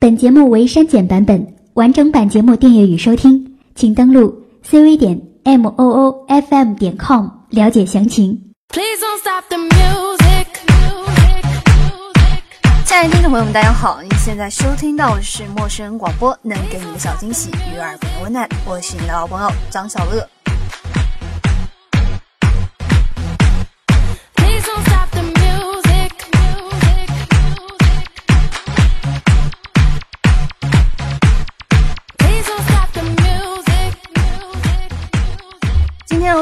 本节目为删减版本，完整版节目订阅与收听，请登录 cv 点 m o o f m 点 com 了解详情。亲爱的听众朋友们，大家好！您现在收听到的是陌生人广播，能给你的小惊喜与耳边的温暖。我是你的老朋友张小乐。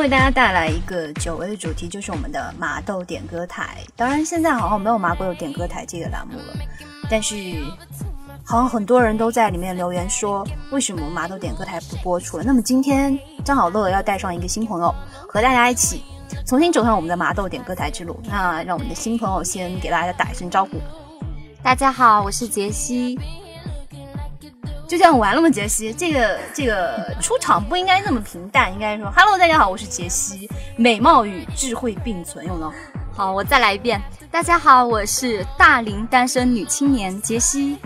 为大家带来一个久违的主题，就是我们的麻豆点歌台。当然，现在好像没有麻豆点歌台这个栏目了，但是好像很多人都在里面留言说，为什么麻豆点歌台不播出了？那么今天张好乐要带上一个新朋友，和大家一起重新走上我们的麻豆点歌台之路。那让我们的新朋友先给大家打一声招呼。大家好，我是杰西。就这样完了吗？杰西，这个这个出场不应该那么平淡，应该说，Hello，大家好，我是杰西，美貌与智慧并存，有吗？好，我再来一遍。大家好，我是大龄单身女青年杰西。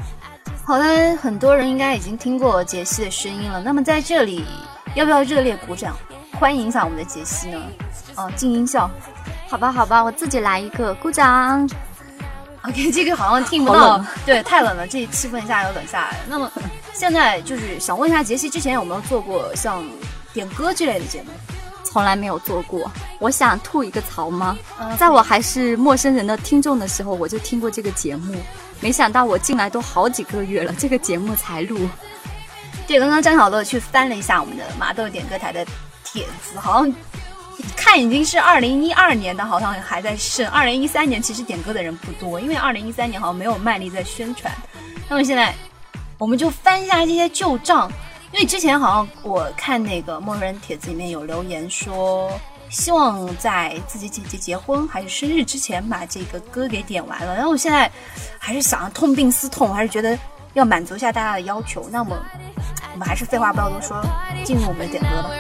好的，很多人应该已经听过杰西的声音了。那么在这里，要不要热烈鼓掌，欢迎一下我们的杰西呢？哦，静音效。好吧，好吧，我自己来一个，鼓掌。OK，这个好像听不到，对，太冷了，这气氛一下又冷下来了。那么现在就是想问一下杰西，之前有没有做过像点歌之类的节目？从来没有做过。我想吐一个槽吗？在我还是陌生人的听众的时候，我就听过这个节目，没想到我进来都好几个月了，这个节目才录。对，刚刚张小乐去翻了一下我们的麻豆点歌台的帖子，好像。看已经是二零一二年的，好像还在剩。二零一三年其实点歌的人不多，因为二零一三年好像没有卖力在宣传。那么现在，我们就翻一下这些旧账，因为之前好像我看那个陌生人帖子里面有留言说，希望在自己姐姐结婚还是生日之前把这个歌给点完了。然后我现在还是想痛定思痛，还是觉得要满足一下大家的要求。那么我们还是废话不要多说，进入我们的点歌吧。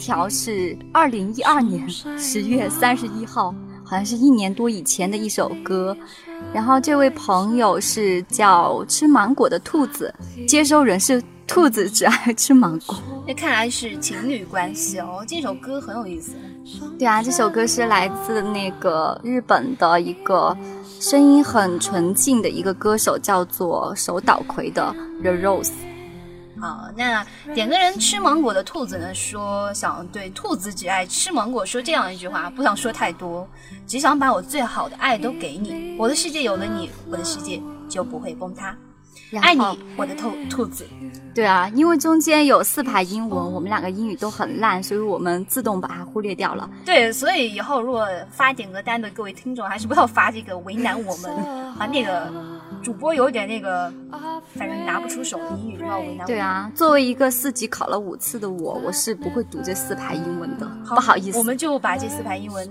条是二零一二年十月三十一号，好像是一年多以前的一首歌。然后这位朋友是叫吃芒果的兔子，接收人是兔子，只爱 吃芒果。那看来是情侣关系哦。这首歌很有意思。对啊，这首歌是来自那个日本的一个声音很纯净的一个歌手，叫做手岛葵的 The Rose。好，那点个人吃芒果的兔子呢？说想对兔子只爱吃芒果说这样一句话，不想说太多，只想把我最好的爱都给你。我的世界有了你，我的世界就不会崩塌。爱你，我的兔兔子。对啊，因为中间有四排英文，我们两个英语都很烂，所以我们自动把它忽略掉了。对，所以以后如果发点歌单的各位听众，还是不要发这个为难我们把那个。主播有点那个，反正拿不出手英语，不要为难。对啊，作为一个四级考了五次的我，我是不会读这四排英文的，不好意思。我们就把这四排英文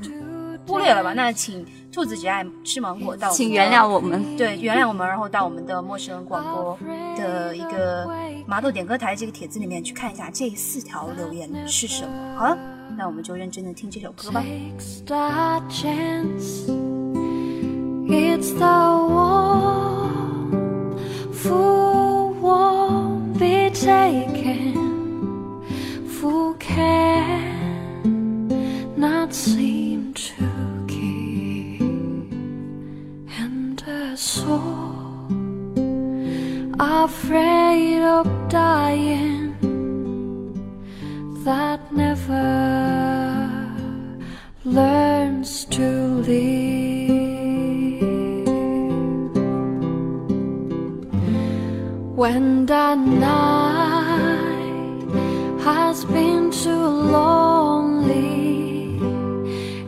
忽略了吧。那请兔子只爱吃芒果到，请原谅我们。对，原谅我们，然后到我们的陌生人广播的一个麻豆点歌台这个帖子里面去看一下这四条留言是什么。好了，那我们就认真的听这首歌吧。It's the be taken, who can not seem to keep, and a soul afraid of dying that never learns to live. When the night has been too lonely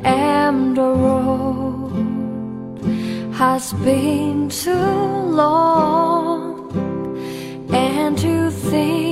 and the road has been too long and you think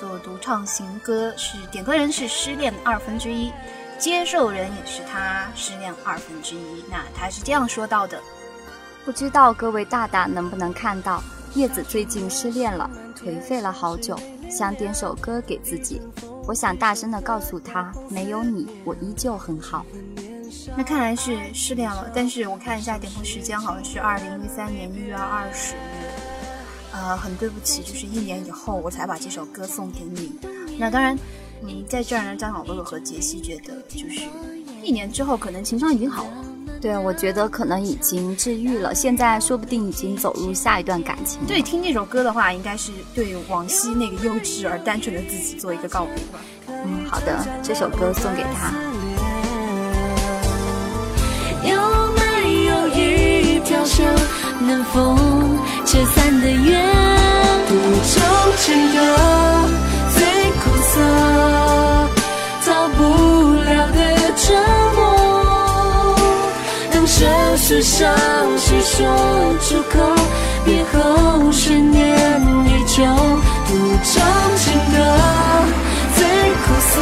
做《独唱行歌》，是点歌人是失恋二分之一，接受人也是他失恋二分之一。那他是这样说到的：不知道各位大大能不能看到，叶子最近失恋了，颓废了好久，想点首歌给自己。我想大声的告诉他，没有你，我依旧很好。那看来是失恋了，但是我看一下点播时间，好像是二零一三年一月二十日。呃，很对不起，就是一年以后我才把这首歌送给你。那当然，嗯，在这儿呢，张小乐和杰西觉得，就是一年之后可能情商已经好了。对，我觉得可能已经治愈了，现在说不定已经走入下一段感情了。对，听这首歌的话，应该是对往昔那个幼稚而单纯的自己做一个告别吧。嗯，好的，这首歌送给他。有没有一条线能否解散的缘？不终情的最苦涩，逃不了的折磨。当这世上谁说出口，别后十年依旧。不终情歌最苦涩，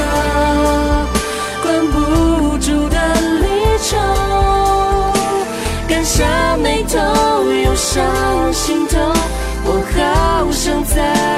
关不伤心痛，我好想再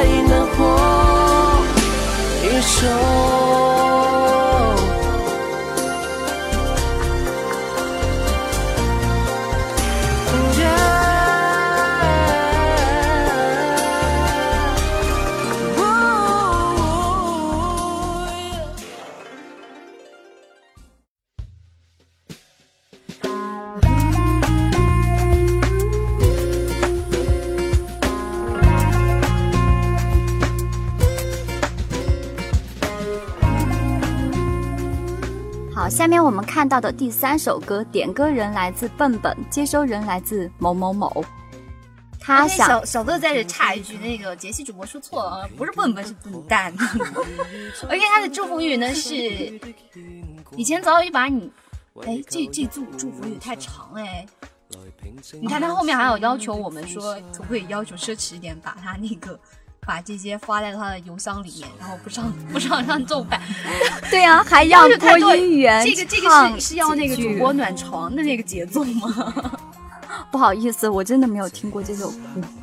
看到的第三首歌，点歌人来自笨笨，接收人来自某某某。他想小小乐在这插一句，那个杰西主播说错了啊，不是笨笨是笨蛋。而且他的祝福语呢是，以前早已把你，哎，这这祝祝福语太长哎。你看他后面还有要求我们说，可不可以要求奢侈一点，把他那个把这些发在他的邮箱里面，然后不上不上上奏版。对呀、还要播音员，这个这个是是要那个主播暖床的那个节奏吗？不好意思，我真的没有听过这首，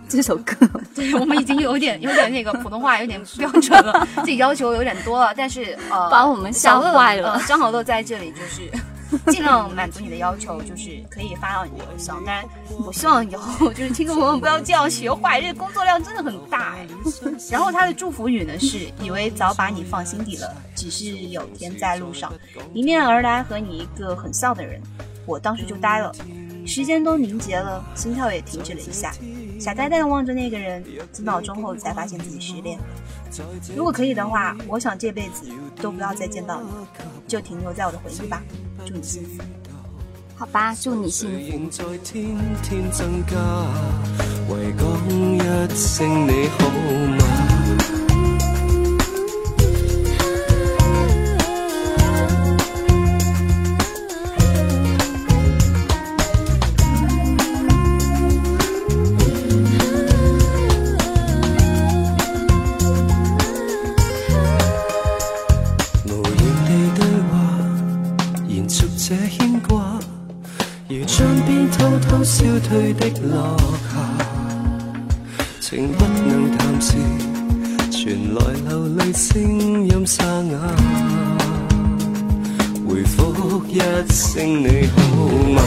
这首歌。对我们已经有点有点那个普通话有点标准了，自己要求有点多了，但是呃，把我们吓坏了呃张小乐在这里就是 尽量满足你的要求，就是可以发到你的邮箱。当然，我希望以后就是听众朋友不要这样学坏，这个工作量真的很大哎。然后他的祝福语呢是：以为早把你放心底了，只是有天在路上，迎面而来和你一个很像的人，我当时就呆了。时间都凝结了，心跳也停止了一下，傻呆呆的望着那个人，几秒钟后才发现自己失恋。如果可以的话，我想这辈子都不要再见到你，就停留在我的回忆吧。祝你幸福。好吧，祝你幸福。天天增加，為講一聲你好嗎？退的落霞，情不能淡时，传来流泪声音沙哑，回复一声你好吗？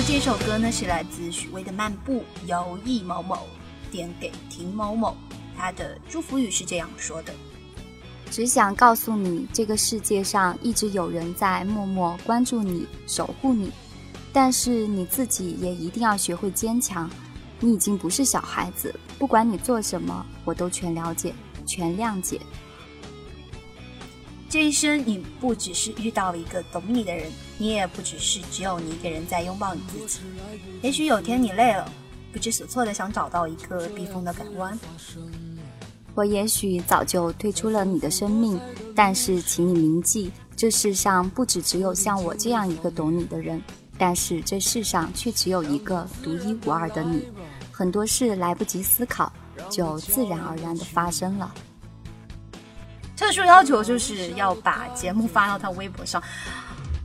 这首歌呢，是来自许巍的《漫步》，由易某某点给婷某某，他的祝福语是这样说的：只想告诉你，这个世界上一直有人在默默关注你、守护你，但是你自己也一定要学会坚强。你已经不是小孩子，不管你做什么，我都全了解、全谅解。这一生，你不只是遇到了一个懂你的人，你也不只是只有你一个人在拥抱你自己。也许有天你累了，不知所措的想找到一个避风的港湾。我也许早就退出了你的生命，但是请你铭记，这世上不只只有像我这样一个懂你的人，但是这世上却只有一个独一无二的你。很多事来不及思考，就自然而然的发生了。特殊要求就是要把节目发到他微博上。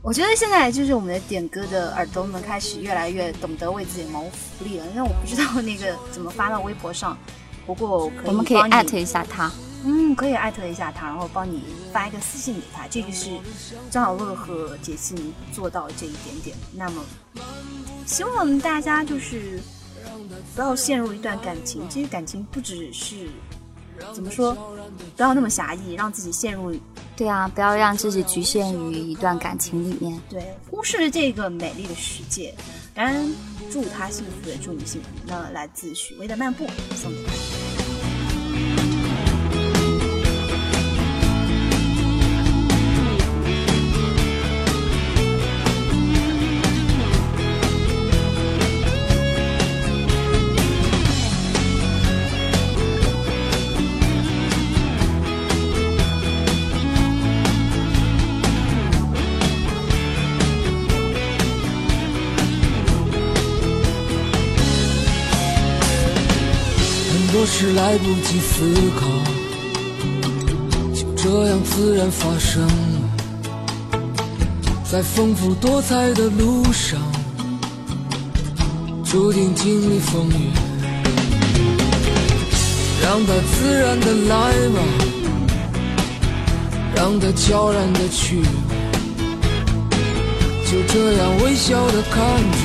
我觉得现在就是我们的点歌的耳朵们开始越来越懂得为自己谋福利了。因为我不知道那个怎么发到微博上，不过可以我们可以艾特一下他。嗯，可以艾特一下他，然后帮你发一个私信给他。这个是张小乐和杰西尼做到这一点点。那么，希望大家就是不要陷入一段感情。其实感情不只是怎么说，不要那么狭义，让自己陷入对啊，不要让自己局限于一段感情里面。对忽视了这个美丽的世界。当然，祝他幸福，也祝你幸福。那来自许巍的《漫步》送给他。很多事来不及思考，就这样自然发生。在丰富多彩的路上，注定经历风雨。让它自然的来吧，让它悄然的去，就这样微笑的看着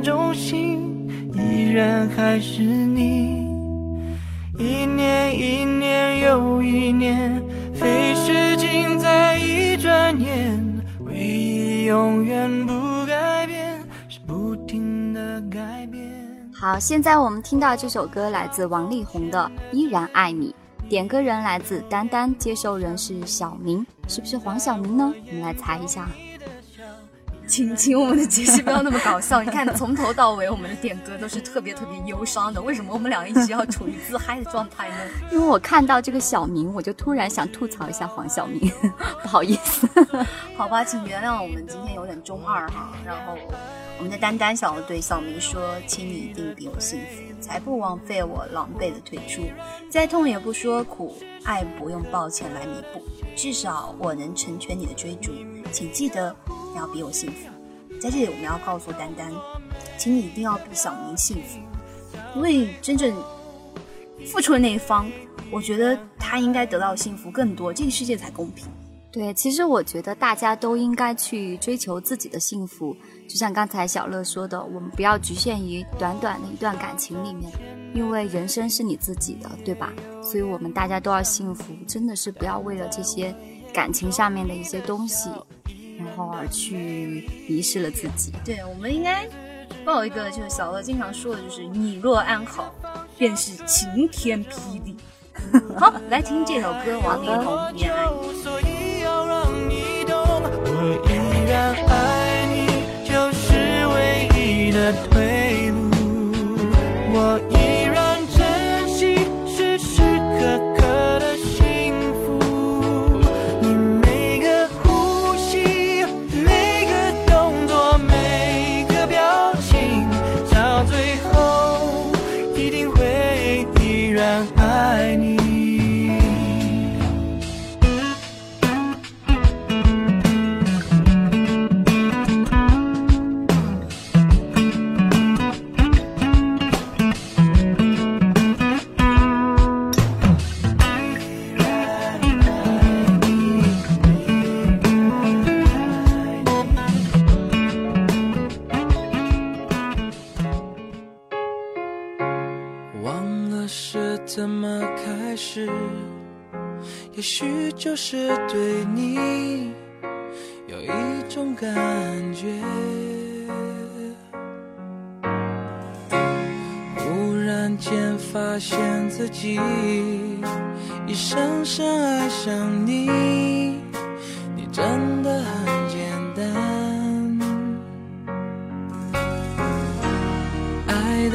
中心依然还是你。一年一年又一年，飞逝尽在一转眼。唯一永远不改变，是不停的改变。好，现在我们听到这首歌来自王力宏的《依然爱你》，点歌人来自丹丹，接受人是小明，是不是黄晓明呢？我们来猜一下。请请我们的杰西不要那么搞笑。你看，从头到尾我们的点歌都是特别特别忧伤的，为什么我们俩一直要处于自嗨的状态呢？因为我看到这个小明，我就突然想吐槽一下黄晓明，不好意思。好吧，请原谅我们今天有点中二哈。然后我们的丹丹想要对小明说：“请你一定比我幸福，才不枉费我狼狈的退出。再痛也不说苦，爱不用抱歉来弥补，至少我能成全你的追逐。请记得你要比我幸福。”在这里，我们要告诉丹丹，请你一定要比小明幸福，因为真正付出的那一方，我觉得他应该得到幸福更多，这个世界才公平。对，其实我觉得大家都应该去追求自己的幸福，就像刚才小乐说的，我们不要局限于短短的一段感情里面，因为人生是你自己的，对吧？所以我们大家都要幸福，真的是不要为了这些感情上面的一些东西，然后而去迷失了自己。对，我们应该报一个，就是小乐经常说的，就是你若安好，便是晴天霹雳。好，来听这首歌，王力宏《依然爱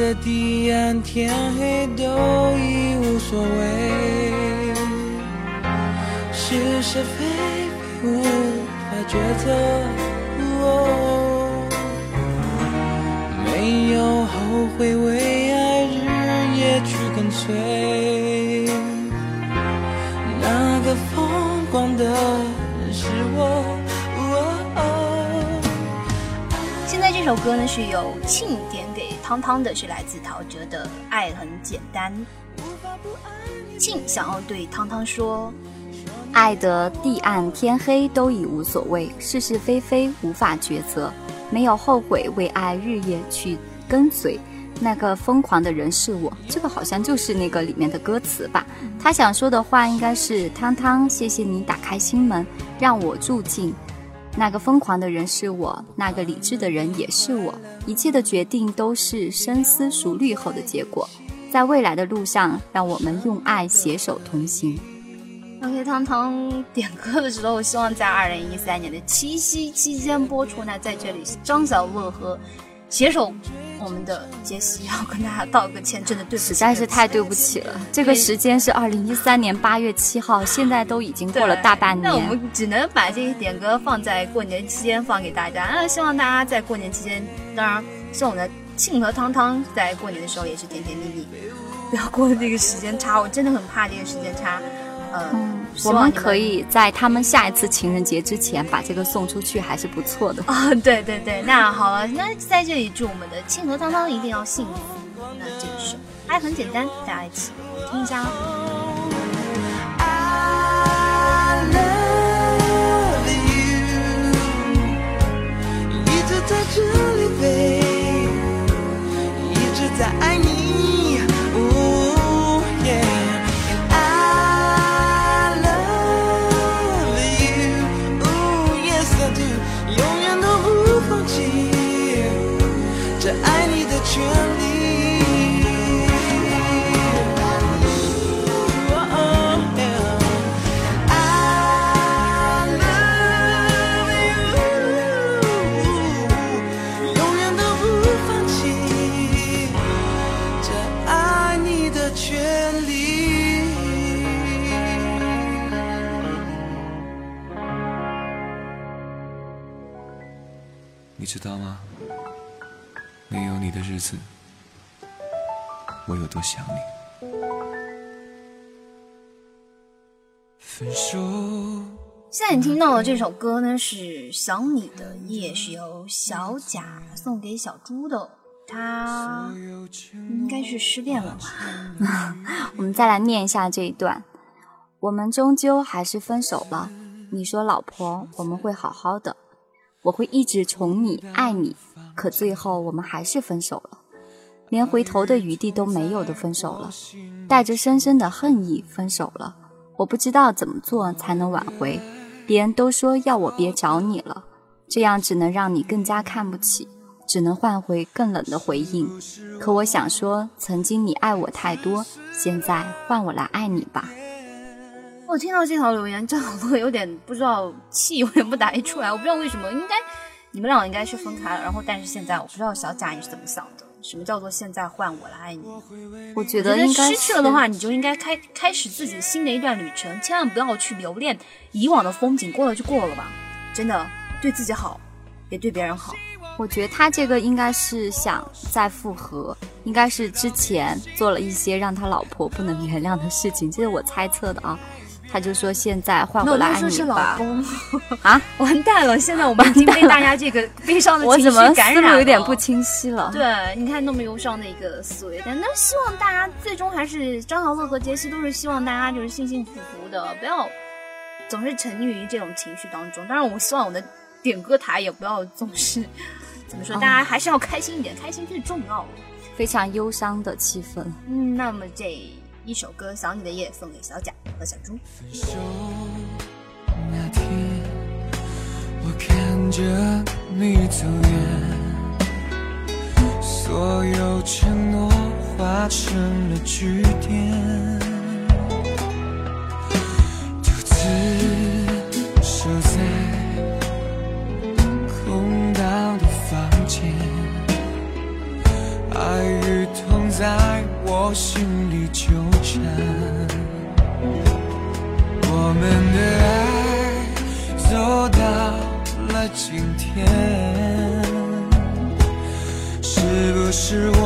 的地暗天黑都已无所谓，是是非非无法抉择。哦没有后悔，为爱日夜去跟随。那个疯狂的人是我。现在这首歌呢是由庆点汤汤的，是来自陶喆的《爱很简单》。庆想要对汤汤说，爱的地暗天黑都已无所谓，是是非非无法抉择，没有后悔，为爱日夜去跟随。那个疯狂的人是我，这个好像就是那个里面的歌词吧。他想说的话应该是：汤汤，谢谢你打开心门，让我住进。那个疯狂的人是我，那个理智的人也是我，一切的决定都是深思熟虑后的结果。在未来的路上，让我们用爱携手同行。OK，汤汤点歌的时候，希望在二零一三年的七夕期间播出。那在这里，张小乐和携手我们的杰西要跟大家道个歉，真的对不起，实在是太对不起了。这个时间是二零一三年八月七号，现在都已经过了大半年那我。们只能把这些点歌放在过年期间放给大家。那希望大家在过年期间，当然希望我们的庆和汤汤在过年的时候也是甜甜蜜蜜，不要过这个时间差。我真的很怕这个时间差。呃，嗯，我们可以在他们下一次情人节之前把这个送出去，还是不错的。啊、对对对，那好了，那在这里祝我们的庆和汤汤一定要幸福。那这一首爱很简单，大家一起听一下哦。I love you，一直在这里，babe，一直在爱你。你知道吗？没有你的日子，我有多想你。分手。现在你听到的这首歌呢，是《想你的夜》，是由小贾送给小猪的。他应该是失恋了吧？我们再来念一下这一段：我们终究还是分手了。你说，老婆，我们会好好的，我会一直宠你、爱你。可最后，我们还是分手了，连回头的余地都没有的分手了，带着深深的恨意分手了。我不知道怎么做才能挽回。别人都说要我别找你了，这样只能让你更加看不起，只能换回更冷的回应。可我想说，曾经你爱我太多，现在换我来爱你吧。我听到这条留言，真的我有点不知道气，有点不打一出来。我不知道为什么，应该你们俩应该是分开了。然后，但是现在我不知道小贾你是怎么想的？什么叫做现在换我来爱你？我觉得应该失去了的话，你就应该开开始自己新的一段旅程，千万不要去留恋以往的风景，过了就过了吧。真的，对自己好，也对别人好。我觉得他这个应该是想再复合，应该是之前做了一些让他老婆不能原谅的事情，这是我猜测的啊。他就说现在换那我来爱我都说是老你吧。公 啊，完蛋了！现在我们已经被大家这个 悲伤的情绪我怎么思感染了，路有点不清晰了？对，你看那么忧伤的一个思维，但那希望大家最终还是张小乐和杰西都是希望大家就是幸幸福福的，不要总是沉溺于这种情绪当中。当然，我希望我的点歌台也不要总是怎么说，大家还是要开心一点，开心最重要。非常忧伤的气氛。嗯，那么这一首歌《想你的夜》送给小贾和小猪。分手那天，我看着你走远，所有承诺化成了句点，独自守在空荡的房间，爱与痛在我心里纠我们的爱走到了今天，是不是我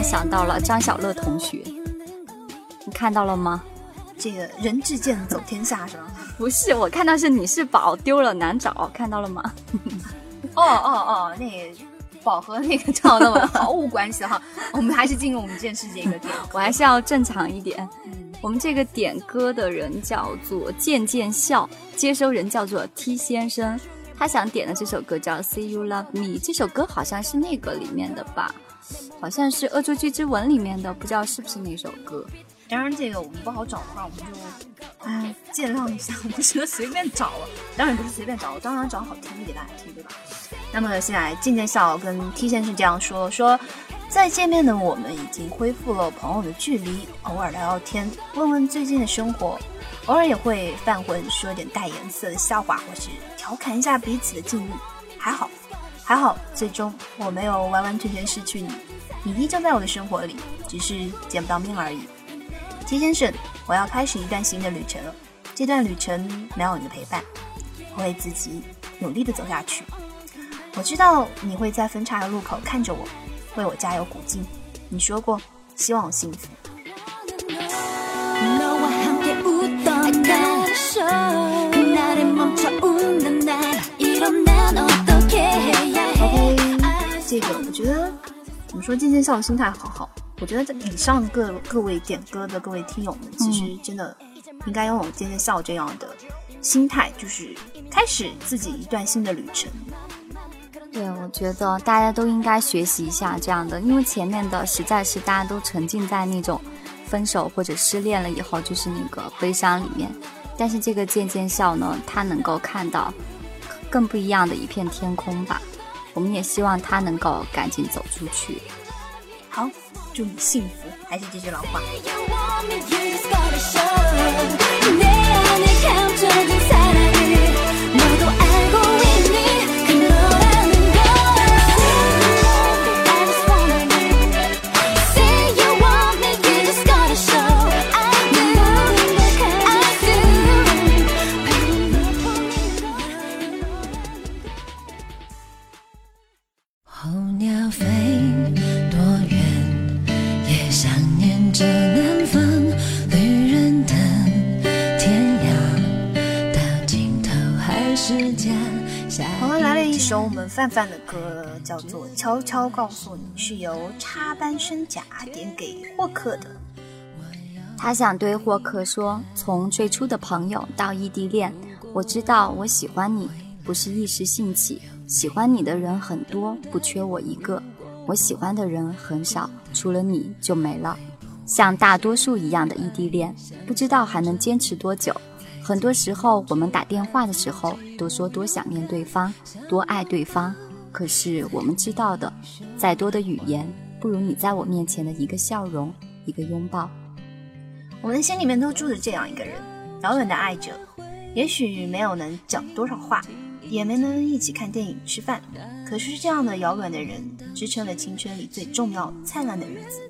然想到了张小乐同学，你看到了吗？这个人至贱走天下是吧？不是，我看到是你是宝丢了难找，看到了吗？哦哦哦，那个宝和那个张小乐毫无关系哈。我们还是进入我们这件事这个点。我还是要正常一点。我们这个点歌的人叫做渐渐笑，接收人叫做 T 先生，他想点的这首歌叫《See You Love Me》，这首歌好像是那个里面的吧，好像是《恶作剧之吻》里面的，不知道是不是那首歌。当然，这个我们不好找的话，我们就哎见谅一下，我们只能随便找了。当然不是随便找，我当然找好听的给大家听，对吧？那么现在渐渐笑跟 T 先生这样说说，再见面的我们已经恢复了朋友的距离，偶尔聊聊天，问问最近的生活，偶尔也会犯浑说点带颜色的笑话，或是调侃一下彼此的境遇。还好，还好，最终我没有完完全全失去你，你依旧在我的生活里，只是见不到面而已。齐先生，我要开始一段新的旅程了。这段旅程没有你的陪伴，我会自己努力的走下去。我知道你会在分岔的路口看着我，为我加油鼓劲。你说过希望我幸福。ok，这个我觉得，怎么说，渐渐笑的心态好好，我觉得这以上各各位点歌的各位听友们，其实真的应该拥有渐渐笑这样的心态，就是开始自己一段新的旅程。对，我觉得大家都应该学习一下这样的，因为前面的实在是大家都沉浸在那种分手或者失恋了以后，就是那个悲伤里面。但是这个渐渐笑呢，它能够看到更不一样的一片天空吧。我们也希望他能够赶紧走出去。好，祝你幸福。还是这句老话。范范的歌，叫做《悄悄告诉你》，是由插班生甲点给霍克的。他想对霍克说：“从最初的朋友到异地恋，我知道我喜欢你，不是一时兴起。喜欢你的人很多，不缺我一个。我喜欢的人很少，除了你就没了。像大多数一样的异地恋，不知道还能坚持多久。很多时候，我们打电话的时候都说多想念对方，多爱对方。可是我们知道的，再多的语言，不如你在我面前的一个笑容，一个拥抱。”我们的心里面都住着这样一个人，遥远的爱着，也许没有能讲多少话，也没能一起看电影、吃饭，可是这样的遥远的人，支撑了青春里最重要、灿烂的日子，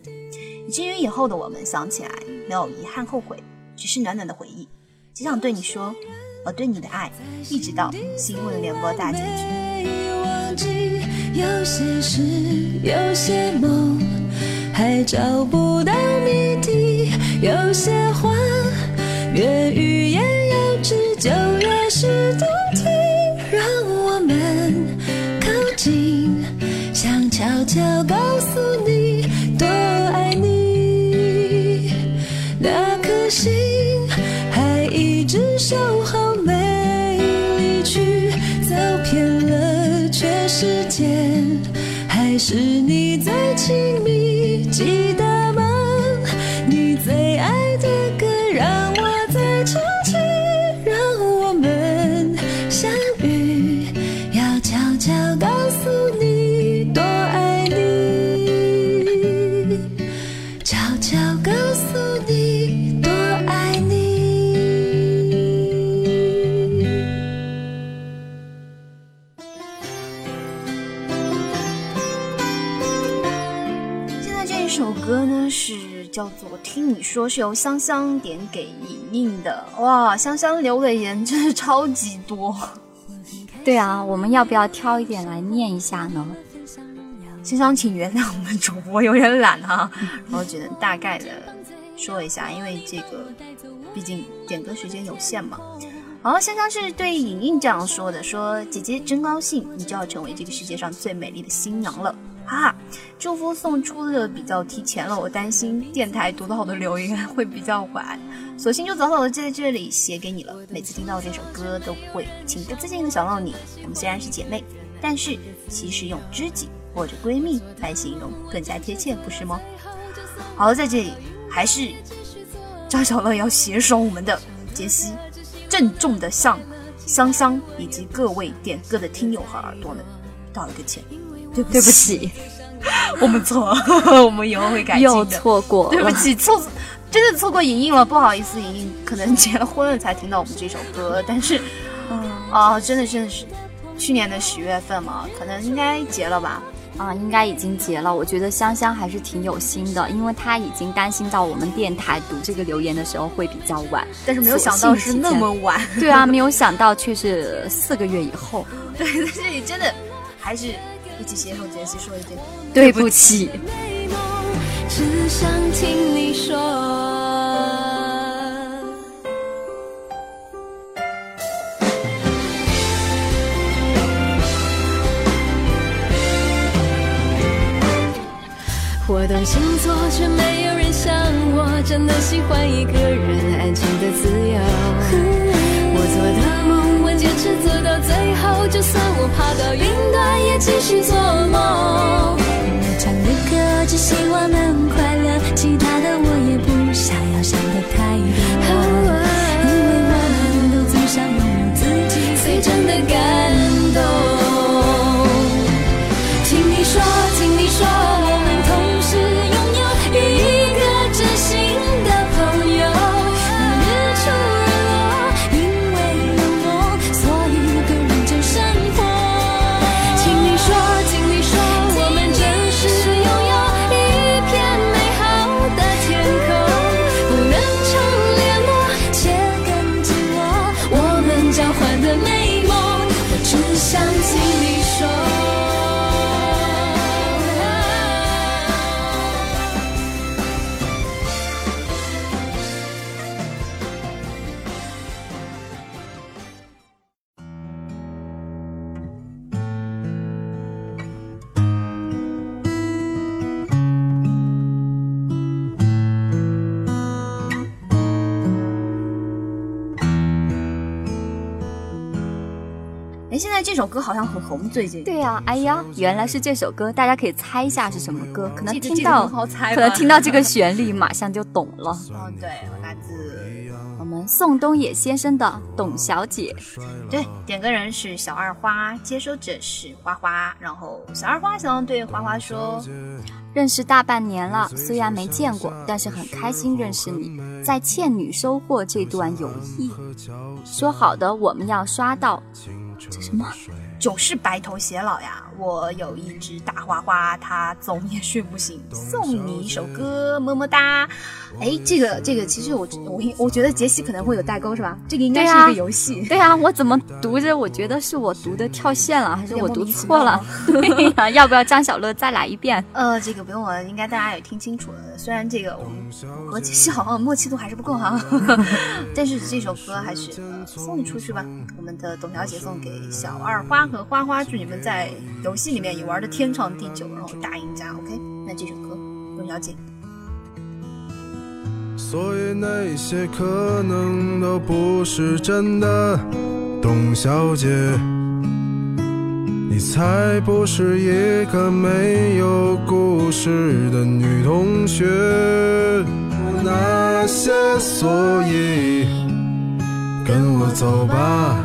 以至于以后的我们想起来没有遗憾、后悔，只是暖暖的回忆。只想对你说，我对你的爱，一直到新闻联播大结局。有些事，有些梦，还找不到谜底。有些话，越欲言又止，就越是动听。让我们靠近，想悄悄告诉你，多爱你。那颗心就好没离去走遍了全世界还是你最亲密记得吗？你最爱的听你说是由香香点给莹莹的哇，香香留的言真是超级多。对啊，我们要不要挑一点来念一下呢？香香，请原谅我们主播有点懒哈，然后只能大概的说一下，因为这个毕竟点歌时间有限嘛。然后香香是对莹莹这样说的：说姐姐真高兴，你就要成为这个世界上最美丽的新娘了。哈，祝福送出的比较提前了，我担心电台读到的留言会比较晚，索性就早早的在这里写给你了。每次听到这首歌，都会情不自禁的想到你。我们虽然是姐妹，但是其实用知己或者闺蜜来形容更加贴切，不是吗？好了，在这里还是张小乐要携手我们的杰西，郑重的向香香以及各位点歌的听友和耳朵们道了个歉。对对不起，我们错了，我们以后会改进又错过，对不起，错，真的错过莹莹了，不好意思，莹莹可能结了婚了才听到我们这首歌，但是，啊，真的真的是去年的十月份嘛，可能应该结了吧？啊，应该已经结了。我觉得香香还是挺有心的，因为她已经担心到我们电台读这个留言的时候会比较晚，但是没有想到是那么晚。对啊，没有想到却是四个月以后。对，但是你真的还是。一起携手杰西说一句对不起。只想听你说。我懂星座，却没有人像我，真的喜欢一个人安静的自由。我做的坚持走到最后，就算我爬到云端，也继续做梦。我唱的歌，只希望能快乐，其他歌好像很红，最近。对呀、哎呀，原来是这首歌，大家可以猜一下是什么歌，可能听到可能听到这个旋律，马上就懂了。哦，对，来自我们宋冬野先生的《董小姐》，对，点歌人是小二花，接收者是花花。然后小二花想要对花花说，认识大半年了，虽然没见过，但是很开心认识你，在倩女收获这段友谊。说好的我们要刷到，这什么？九是白头偕老呀。我有一只大花花，它总也睡不醒，送你一首歌，么么哒。哎，这个这个，其实我我我觉得杰西可能会有代沟是吧？这个应该是一个游戏。对啊，我怎么读着？我觉得是我读的跳线了，还是我读错了？对 呀，要不要张小乐再来一遍？呃，这个不用了，应该大家也听清楚了。虽然这个我们我和杰西好像默契度还是不够哈，但是这首歌还是、呃送你出去吧。我们的董小姐送给小二花和花花，祝你们在游戏里面也玩的天长地久，然后大赢家。OK，那这首歌，董小姐。所以那些可能都不是真的，董小姐，你才不是一个没有故事的女同学。那些所以，跟我走吧，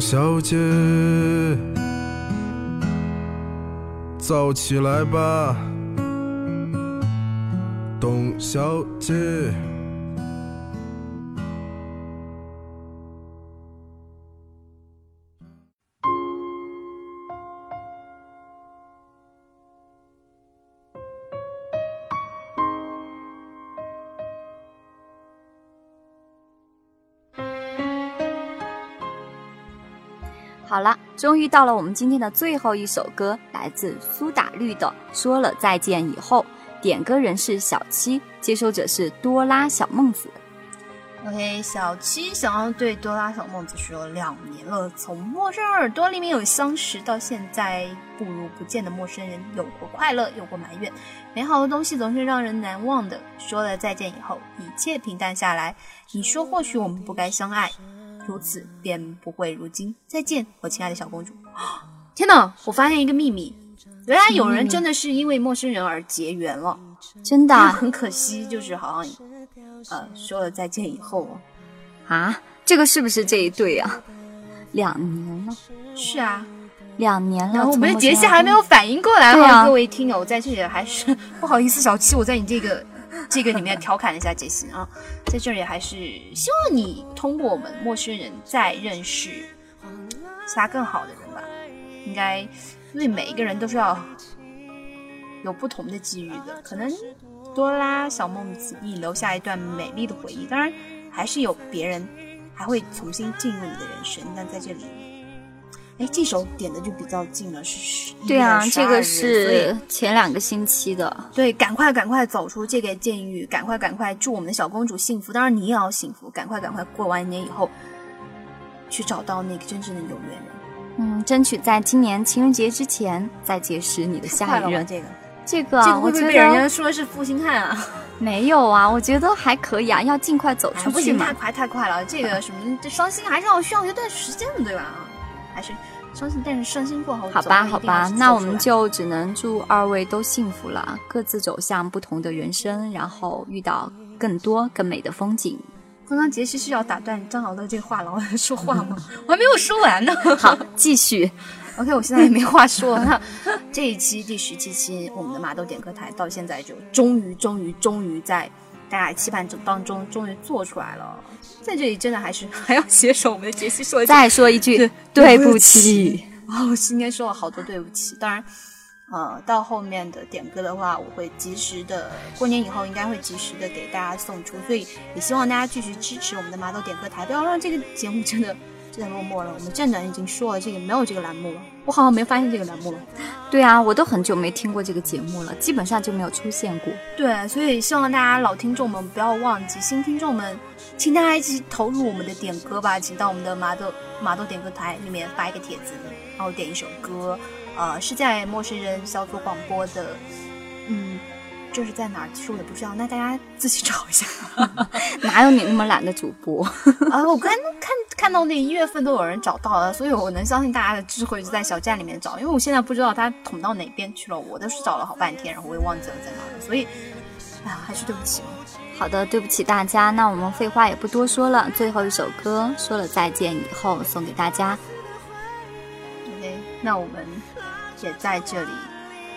小姐，早起来吧。董小姐。终于到了我们今天的最后一首歌，来自苏打绿的《说了再见以后》，点歌人是小七，接收者是多拉小孟子。OK，小七想要对多拉小孟子说，两年了，从陌生耳朵里面有相识，到现在不如不见的陌生人，有过快乐，有过埋怨，美好的东西总是让人难忘的。说了再见以后，一切平淡下来。你说或许我们不该相爱，如此便不会如今。再见，我亲爱的小公主。天哪，我发现一个秘密，原来有人真的是因为陌生人而结缘了。真的啊很可惜，就是好像，呃，说了再见以后。啊，这个是不是这一对啊？两年了，是啊，两年了。我们的杰西还没有反应过来哈，各位听友在这里还是 不好意思，小七，我在你这个这个里面调侃了一下杰西啊，在这里还是希望你通过我们陌生人再认识其他更好的人吧，应该因为每一个人都是要有不同的机遇的，可能多拉小梦子给你留下一段美丽的回忆，当然还是有别人还会重新进入你的人生，但在这里。哎，这首点的就比较近了，是11对啊月，这个12日所以是前两个星期的。对，赶快赶快走出这个监狱，赶快赶快祝我们的小公主幸福，当然你也要幸福，赶快赶快过完年以后，去找到那个真正的有缘人。嗯，争取在今年情人节之前再结识你的下？一任。这个这个啊，这个会不会被人家得说是负心汉啊？没有啊，我觉得还可以啊，要尽快走哎，出去嘛不行，太。快太快了，这个什么这伤心还是要需要一段时间的，对吧？还是伤心，但是伤心过后，好吧，好吧，那我们就只能祝二位都幸福了，各自走向不同的人生，然后遇到更多更美的风景。刚刚杰西是要打断张老乐这个话痨 说话吗？我还没有说完呢。好，继续。OK，我现在也没话说了。那这一期第十七期，我们的麻豆点歌台到现在就终于、终于、终于在大家期盼中当中，终于做出来了。在这里真的还是 还要携手我们的杰西说一句再说一句，对对不起起。哦，今天说了好多对不起。当然，呃，到后面的点歌的话，我会及时的，过年以后应该会及时的给大家送出，所以也希望大家继续支持我们的麻豆点歌台，不要让这个节目真的真的落寞了。我们站长已经说了，这个没有这个栏目了，我好像没发现这个栏目了。对啊，我都很久没听过这个节目了，基本上就没有出现过。对，所以希望大家老听众们不要忘记，新听众们，请大家一起投入我们的点歌吧，请到我们的麻豆麻豆点歌台里面发一个帖子，然后点一首歌，呃，是在陌生人小组广播的，嗯，这是在哪儿？其实我也不知道，那大家自己找一下。哪有你那么懒的主播？啊，我刚看看看到那一月份都有人找到了，所以我能相信大家的智慧是在小站里面找，因为我现在不知道他捅到哪边去了，我都是找了好半天，然后我也忘记了在哪了，所以，哎呀，还是对不起。好的，对不起大家，那我们废话也不多说了，最后一首歌说了再见以后送给大家。OK，那我们也在这里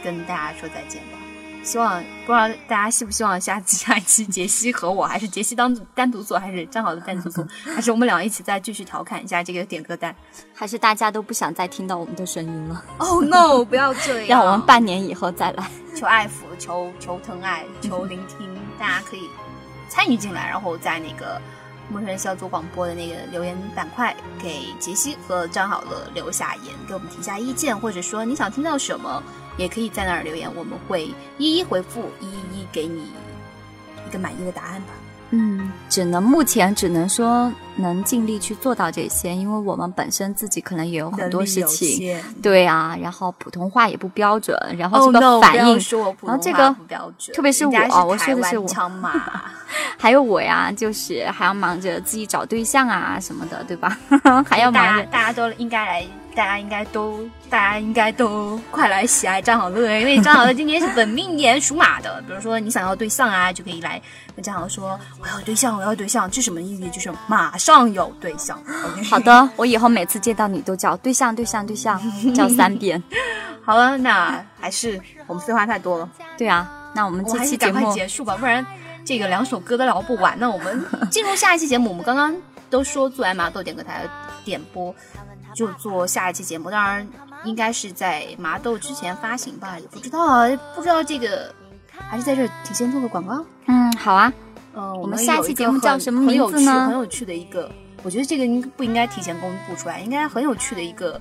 跟大家说再见吧。希望不知道大家希不希望下次下一期杰西和我，还是杰西当单独做，还是张好的单独做，还是我们俩一起再继续调侃一下这个点歌单还是大家都不想再听到我们的声音了，？Oh no！不要这样，让我们半年以后再来。求爱抚，求求疼爱，求聆听，大家可以参与进来，然后在那个陌生人小组广播的那个留言板块，给杰西和张好了留下言，给我们提下意见，或者说你想听到什么，也可以在那儿留言，我们会一一回复，一一给你一个满意的答案吧。嗯，只能目前只能说能尽力去做到这些，因为我们本身自己可能也有很多事情。对啊，然后普通话也不标准，然后 Oh 这个！反应，不要说我普通话然后这个特别是我我说的是我。还有我呀，就是还要忙着自己找对象啊什么的，对吧？还要忙着。家大家都应该来，大家应该都，大家应该都快来喜爱张好乐，因为张好乐今年是本命年，属马的。比如说你想要对象啊，就可以来跟家长说我要对象，我要对象，这什么意义？就是马上有对象。好的，我以后每次见到你都叫对象对象对象，叫三遍。好了，那还是我们废话太多了，对啊，那我们这还是赶快期节目结束吧，不然这个两首歌都聊不完。那我们进入下一期节目，我们刚刚都说做完麻豆点歌台点播，就做下一期节目。当然，应该是在麻豆之前发行吧，也不知道啊，不知道这个还是在这儿提前做个广告。嗯，好啊，呃，我们下期节目叫什么很有趣名字呢很有趣的一个，我觉得这个应不应该提前公布出来？应该很有趣的一个。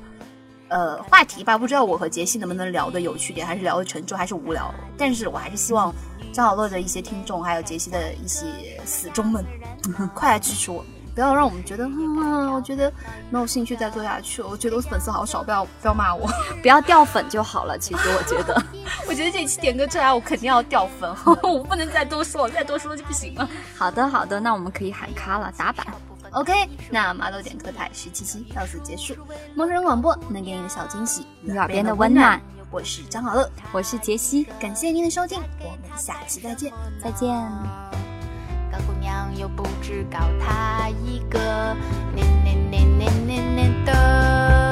呃，话题吧，不知道我和杰西能不能聊得有趣点，还是聊得沉重，还是无聊。但是我还是希望张小乐的一些听众，还有杰西的一些死忠们，快来支持我，不要让我们觉得，嗯，我觉得没有兴趣再做下去了。我觉得我粉丝好少，不要不要骂我。不要掉粉就好了。其实我觉得，我觉得这期点歌出来，我肯定要掉粉，我不能再多说了，再多说就不行了。好的好的，那我们可以喊卡了，打板。OK，那麻豆点歌台十七期到此结束。陌生人广播能给你的小惊喜，你耳边的温暖。我是张好乐，我是杰西，感谢您的收听，我们下期再见。再见。高姑娘又不止高他一个，年年年年年年的。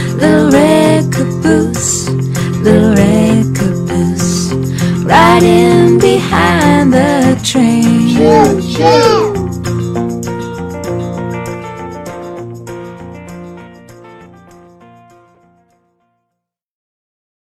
the red caboose, the red caboose, riding behind the train. Choo, choo.